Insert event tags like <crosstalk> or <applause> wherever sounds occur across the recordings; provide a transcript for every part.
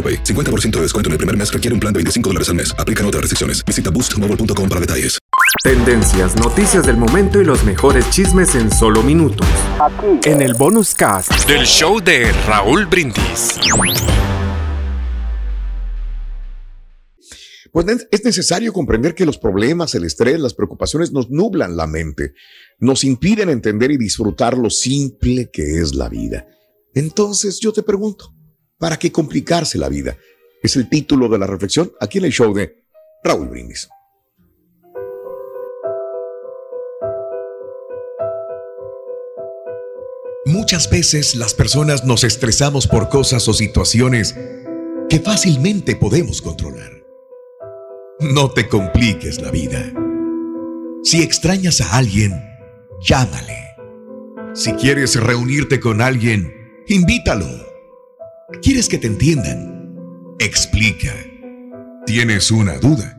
AroPay. 50% de descuento en el primer mes requiere un plan de 25 dólares al mes. Aplican otras restricciones. Visita boostmobile.com para detalles. Tendencias, noticias del momento y los mejores chismes en solo minutos. En el bonus cast del show de Raúl Brindis. Pues es necesario comprender que los problemas, el estrés, las preocupaciones nos nublan la mente, nos impiden entender y disfrutar lo simple que es la vida. Entonces yo te pregunto, ¿para qué complicarse la vida? Es el título de la reflexión aquí en el show de Raúl Brindis. Muchas veces las personas nos estresamos por cosas o situaciones que fácilmente podemos controlar. No te compliques la vida. Si extrañas a alguien, llámale. Si quieres reunirte con alguien, invítalo. ¿Quieres que te entiendan? Explica. ¿Tienes una duda?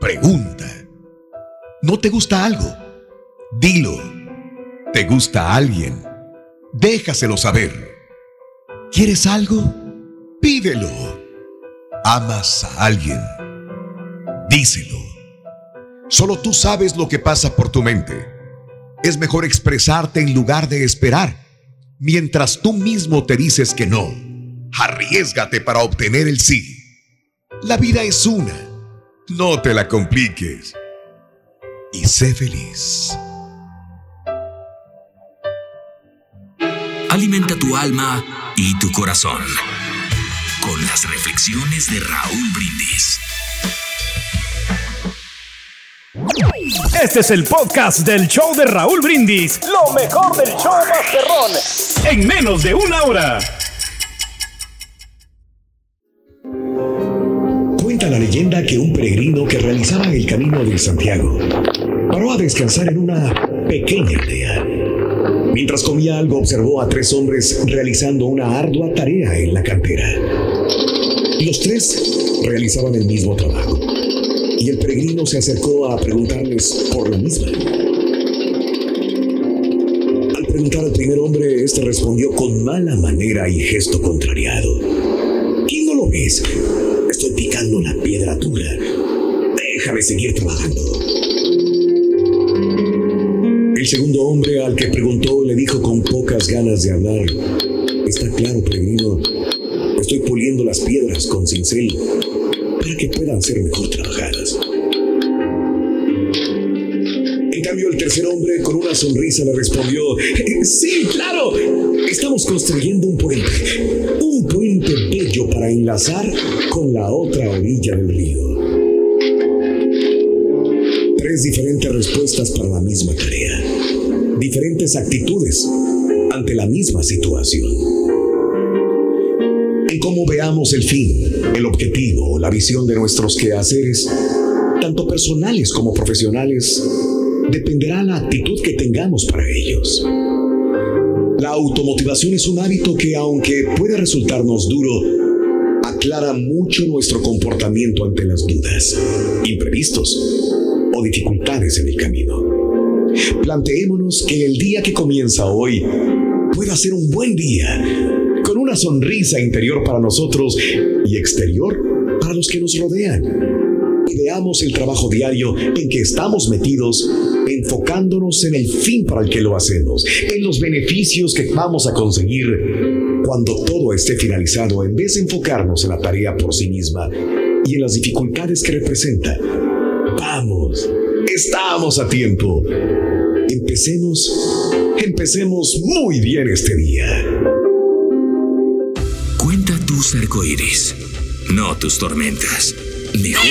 Pregunta. ¿No te gusta algo? Dilo. ¿Te gusta alguien? Déjaselo saber. ¿Quieres algo? Pídelo. ¿Amas a alguien? díselo. Solo tú sabes lo que pasa por tu mente. Es mejor expresarte en lugar de esperar. Mientras tú mismo te dices que no, arriesgate para obtener el sí. La vida es una. No te la compliques. Y sé feliz. Alimenta tu alma y tu corazón con las reflexiones de Raúl Brindis. Este es el podcast del show de Raúl Brindis. Lo mejor del show Masterrón. En menos de una hora. La leyenda que un peregrino que realizaba el camino de Santiago paró a descansar en una pequeña aldea. Mientras comía algo observó a tres hombres realizando una ardua tarea en la cantera. Los tres realizaban el mismo trabajo y el peregrino se acercó a preguntarles por lo mismo. Al preguntar al primer hombre, este respondió con mala manera y gesto contrariado. ¿Quién no lo ves? Estoy picando la piedra dura. Déjame seguir trabajando. El segundo hombre al que preguntó le dijo con pocas ganas de hablar. Está claro, peregrino. Estoy puliendo las piedras con cincel para que puedan ser mejor trabajadas. En cambio, el tercer hombre con una sonrisa le respondió, sí, claro, estamos construyendo un puente, un puente enlazar con la otra orilla del río. Tres diferentes respuestas para la misma tarea, diferentes actitudes ante la misma situación en cómo veamos el fin, el objetivo, la visión de nuestros quehaceres, tanto personales como profesionales, dependerá la actitud que tengamos para ellos. La automotivación es un hábito que, aunque puede resultarnos duro, aclara mucho nuestro comportamiento ante las dudas, imprevistos o dificultades en el camino. Planteémonos que el día que comienza hoy pueda ser un buen día con una sonrisa interior para nosotros y exterior para los que nos rodean. Y veamos el trabajo diario en que estamos metidos, enfocándonos en el fin para el que lo hacemos, en los beneficios que vamos a conseguir cuando todo esté finalizado, en vez de enfocarnos en la tarea por sí misma y en las dificultades que representa. Vamos, Estamos a tiempo. Empecemos, empecemos muy bien este día. Cuenta tus arcoíris, no tus tormentas. Mejor <laughs>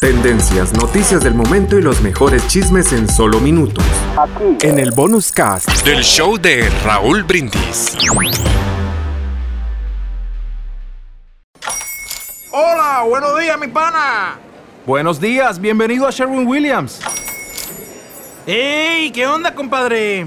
Tendencias, noticias del momento y los mejores chismes en solo minutos. Aquí. En el bonus cast del show de Raúl Brindis. Hola, buenos días, mi pana. Buenos días, bienvenido a Sherwin Williams. ¡Ey! ¿Qué onda, compadre?